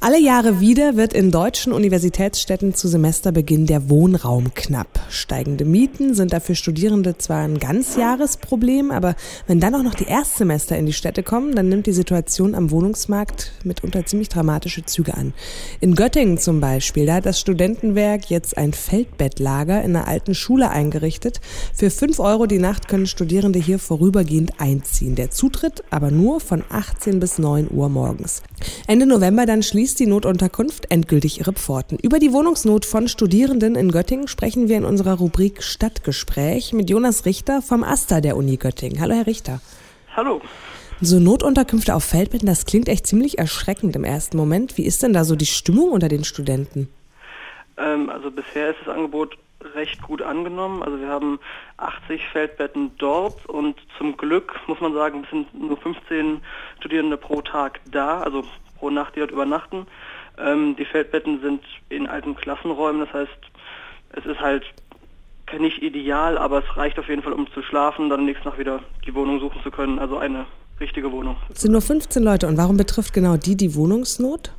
Alle Jahre wieder wird in deutschen Universitätsstädten zu Semesterbeginn der Wohnraum knapp. Steigende Mieten sind dafür Studierende zwar ein Ganzjahresproblem, aber wenn dann auch noch die Erstsemester in die Städte kommen, dann nimmt die Situation am Wohnungsmarkt mitunter ziemlich dramatische Züge an. In Göttingen zum Beispiel, da hat das Studentenwerk jetzt ein Feldbettlager in einer alten Schule eingerichtet. Für fünf Euro die Nacht können Studierende hier vorübergehend einziehen. Der Zutritt aber nur von 18 bis 9 Uhr morgens. Ende November dann schließt schließt die Notunterkunft endgültig ihre Pforten. Über die Wohnungsnot von Studierenden in Göttingen sprechen wir in unserer Rubrik Stadtgespräch mit Jonas Richter vom AStA der Uni Göttingen. Hallo, Herr Richter. Hallo. So Notunterkünfte auf Feldbetten, das klingt echt ziemlich erschreckend im ersten Moment. Wie ist denn da so die Stimmung unter den Studenten? Ähm, also bisher ist das Angebot recht gut angenommen. Also wir haben 80 Feldbetten dort und zum Glück muss man sagen, es sind nur 15 Studierende pro Tag da, also pro Nacht, die dort übernachten. Ähm, die Feldbetten sind in alten Klassenräumen, das heißt, es ist halt nicht ideal, aber es reicht auf jeden Fall, um zu schlafen, dann nächste Nacht wieder die Wohnung suchen zu können, also eine richtige Wohnung. Es sind nur 15 Leute und warum betrifft genau die die Wohnungsnot?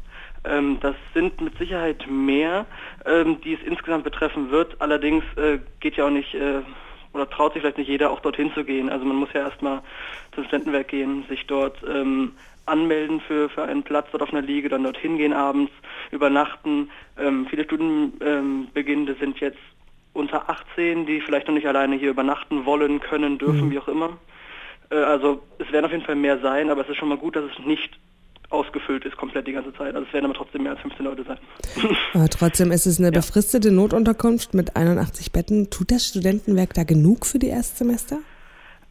Ähm, das sind mit Sicherheit mehr, ähm, die es insgesamt betreffen wird. Allerdings äh, geht ja auch nicht äh, oder traut sich vielleicht nicht jeder auch dorthin zu gehen. Also man muss ja erstmal zum Studentenwerk gehen, sich dort ähm, anmelden für, für einen Platz dort auf einer Liege, dann dorthin gehen abends, übernachten. Ähm, viele Studienbeginnende ähm, sind jetzt unter 18, die vielleicht noch nicht alleine hier übernachten wollen, können, dürfen, mhm. wie auch immer. Äh, also es werden auf jeden Fall mehr sein, aber es ist schon mal gut, dass es nicht ausgefüllt ist komplett die ganze Zeit. Also es werden aber trotzdem mehr als 15 Leute sein. Aber trotzdem ist es eine ja. befristete Notunterkunft mit 81 Betten. Tut das Studentenwerk da genug für die Erstsemester?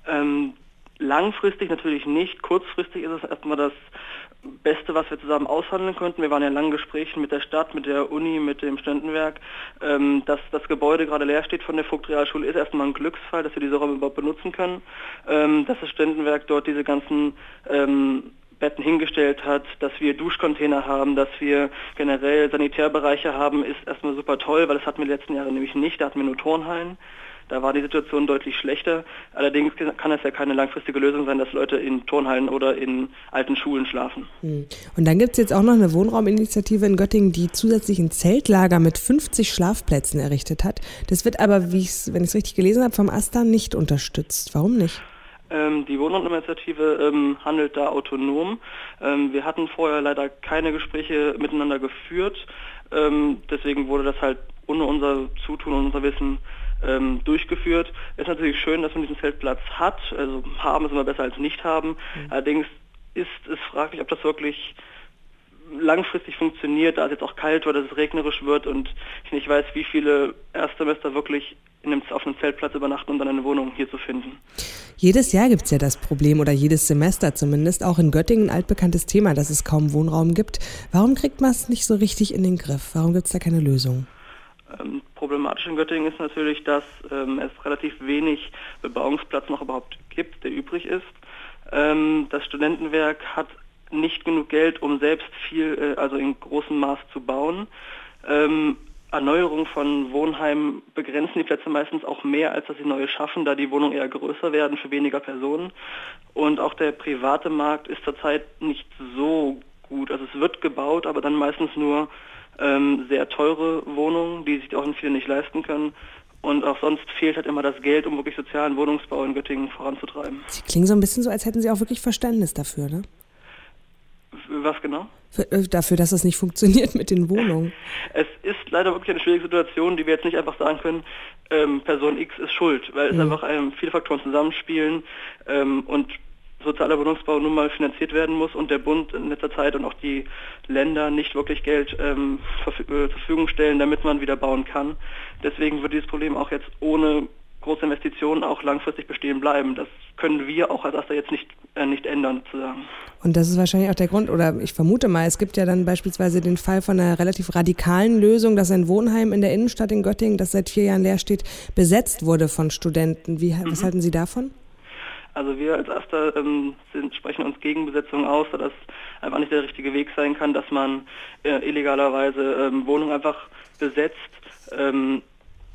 Ähm, Langfristig natürlich nicht. Kurzfristig ist es erstmal das Beste, was wir zusammen aushandeln konnten. Wir waren ja in langen Gesprächen mit der Stadt, mit der Uni, mit dem Studentenwerk. Ähm, dass das Gebäude gerade leer steht von der Vogtrealschule ist erstmal ein Glücksfall, dass wir diese Räume überhaupt benutzen können. Ähm, dass das Studentenwerk dort diese ganzen ähm, Betten hingestellt hat, dass wir Duschcontainer haben, dass wir generell Sanitärbereiche haben, ist erstmal super toll, weil das hatten wir die letzten Jahre nämlich nicht. Da hatten wir nur Turnhallen. Da war die Situation deutlich schlechter. Allerdings kann es ja keine langfristige Lösung sein, dass Leute in Turnhallen oder in alten Schulen schlafen. Hm. Und dann gibt es jetzt auch noch eine Wohnrauminitiative in Göttingen, die zusätzlich ein Zeltlager mit 50 Schlafplätzen errichtet hat. Das wird aber, wie wenn ich es richtig gelesen habe, vom AStA nicht unterstützt. Warum nicht? Ähm, die Wohnrauminitiative ähm, handelt da autonom. Ähm, wir hatten vorher leider keine Gespräche miteinander geführt. Ähm, deswegen wurde das halt ohne unser Zutun und unser Wissen ähm, durchgeführt. Es ist natürlich schön, dass man diesen Zeltplatz hat. Also haben ist immer besser als nicht haben. Mhm. Allerdings ist es fraglich, ob das wirklich langfristig funktioniert, da es jetzt auch kalt wird, dass es regnerisch wird und ich nicht weiß, wie viele Erstsemester wirklich in einem, auf einem Zeltplatz übernachten, um dann eine Wohnung hier zu finden. Jedes Jahr gibt es ja das Problem oder jedes Semester zumindest, auch in Göttingen ein altbekanntes Thema, dass es kaum Wohnraum gibt. Warum kriegt man es nicht so richtig in den Griff? Warum gibt es da keine Lösung? Ähm, problematisch in Göttingen ist natürlich, dass ähm, es relativ wenig Bebauungsplatz noch überhaupt gibt, der übrig ist. Ähm, das Studentenwerk hat nicht genug Geld, um selbst viel, äh, also in großem Maß zu bauen. Ähm, Erneuerung von Wohnheimen begrenzen die Plätze meistens auch mehr, als dass sie neue schaffen, da die Wohnungen eher größer werden für weniger Personen. Und auch der private Markt ist zurzeit nicht so gut. Also es wird gebaut, aber dann meistens nur ähm, sehr teure Wohnungen, die sich auch viele nicht leisten können. Und auch sonst fehlt halt immer das Geld, um wirklich sozialen Wohnungsbau in Göttingen voranzutreiben. Sie klingen so ein bisschen so, als hätten Sie auch wirklich Verständnis dafür, ne? Was genau? Für, äh, dafür, dass es nicht funktioniert mit den Wohnungen. Es ist leider wirklich eine schwierige Situation, die wir jetzt nicht einfach sagen können, ähm, Person X ist schuld, weil es mhm. einfach ähm, viele Faktoren zusammenspielen ähm, und sozialer Wohnungsbau nun mal finanziert werden muss und der Bund in letzter Zeit und auch die Länder nicht wirklich Geld ähm, äh, zur Verfügung stellen, damit man wieder bauen kann. Deswegen wird dieses Problem auch jetzt ohne große Investitionen auch langfristig bestehen bleiben. Das können wir auch als Aster jetzt nicht, äh, nicht ändern, sozusagen. Und das ist wahrscheinlich auch der Grund, oder ich vermute mal, es gibt ja dann beispielsweise den Fall von einer relativ radikalen Lösung, dass ein Wohnheim in der Innenstadt in Göttingen, das seit vier Jahren leer steht, besetzt wurde von Studenten. Wie, mhm. Was halten Sie davon? Also wir als Aster ähm, sind, sprechen uns gegen Besetzung aus, da das einfach nicht der richtige Weg sein kann, dass man äh, illegalerweise ähm, Wohnungen einfach besetzt. Ähm,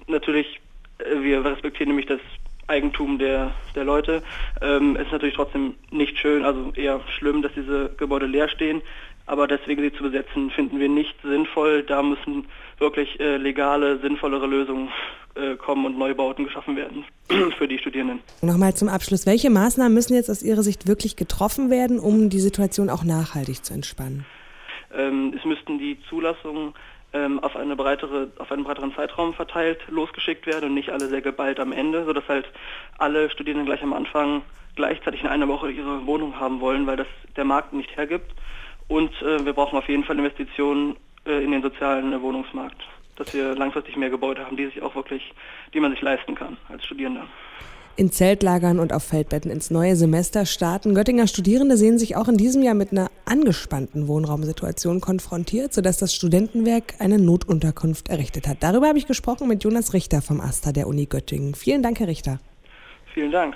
natürlich, äh, wir respektieren nämlich das Eigentum der, der Leute. Ähm, es ist natürlich trotzdem nicht schön, also eher schlimm, dass diese Gebäude leer stehen. Aber deswegen sie zu besetzen, finden wir nicht sinnvoll. Da müssen wirklich äh, legale, sinnvollere Lösungen äh, kommen und Neubauten geschaffen werden für die Studierenden. Nochmal zum Abschluss. Welche Maßnahmen müssen jetzt aus Ihrer Sicht wirklich getroffen werden, um die Situation auch nachhaltig zu entspannen? Ähm, es müssten die Zulassungen ähm, auf, eine breitere, auf einen breiteren Zeitraum verteilt losgeschickt werden und nicht alle sehr geballt am Ende, sodass halt alle Studierenden gleich am Anfang gleichzeitig in einer Woche ihre Wohnung haben wollen, weil das der Markt nicht hergibt. Und äh, wir brauchen auf jeden Fall Investitionen äh, in den sozialen äh, Wohnungsmarkt, dass wir langfristig mehr Gebäude haben, die sich auch wirklich, die man sich leisten kann als Studierender. In Zeltlagern und auf Feldbetten ins neue Semester starten. Göttinger Studierende sehen sich auch in diesem Jahr mit einer angespannten Wohnraumsituation konfrontiert, sodass das Studentenwerk eine Notunterkunft errichtet hat. Darüber habe ich gesprochen mit Jonas Richter vom AStA der Uni Göttingen. Vielen Dank, Herr Richter. Vielen Dank.